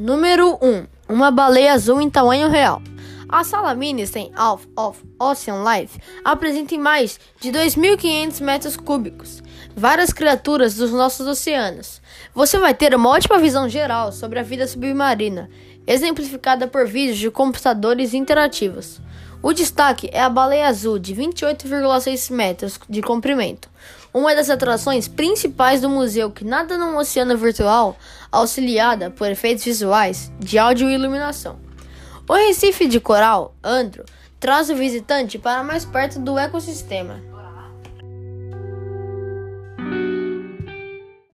Número 1. Uma baleia azul em tamanho real. A sala Ministem Half of Ocean Life apresenta mais de 2.500 metros cúbicos, várias criaturas dos nossos oceanos. Você vai ter uma ótima visão geral sobre a vida submarina, exemplificada por vídeos de computadores interativos. O destaque é a baleia azul de 28,6 metros de comprimento, uma das atrações principais do museu que nada num oceano virtual, auxiliada por efeitos visuais de áudio e iluminação. O Recife de Coral, Andro, traz o visitante para mais perto do ecossistema.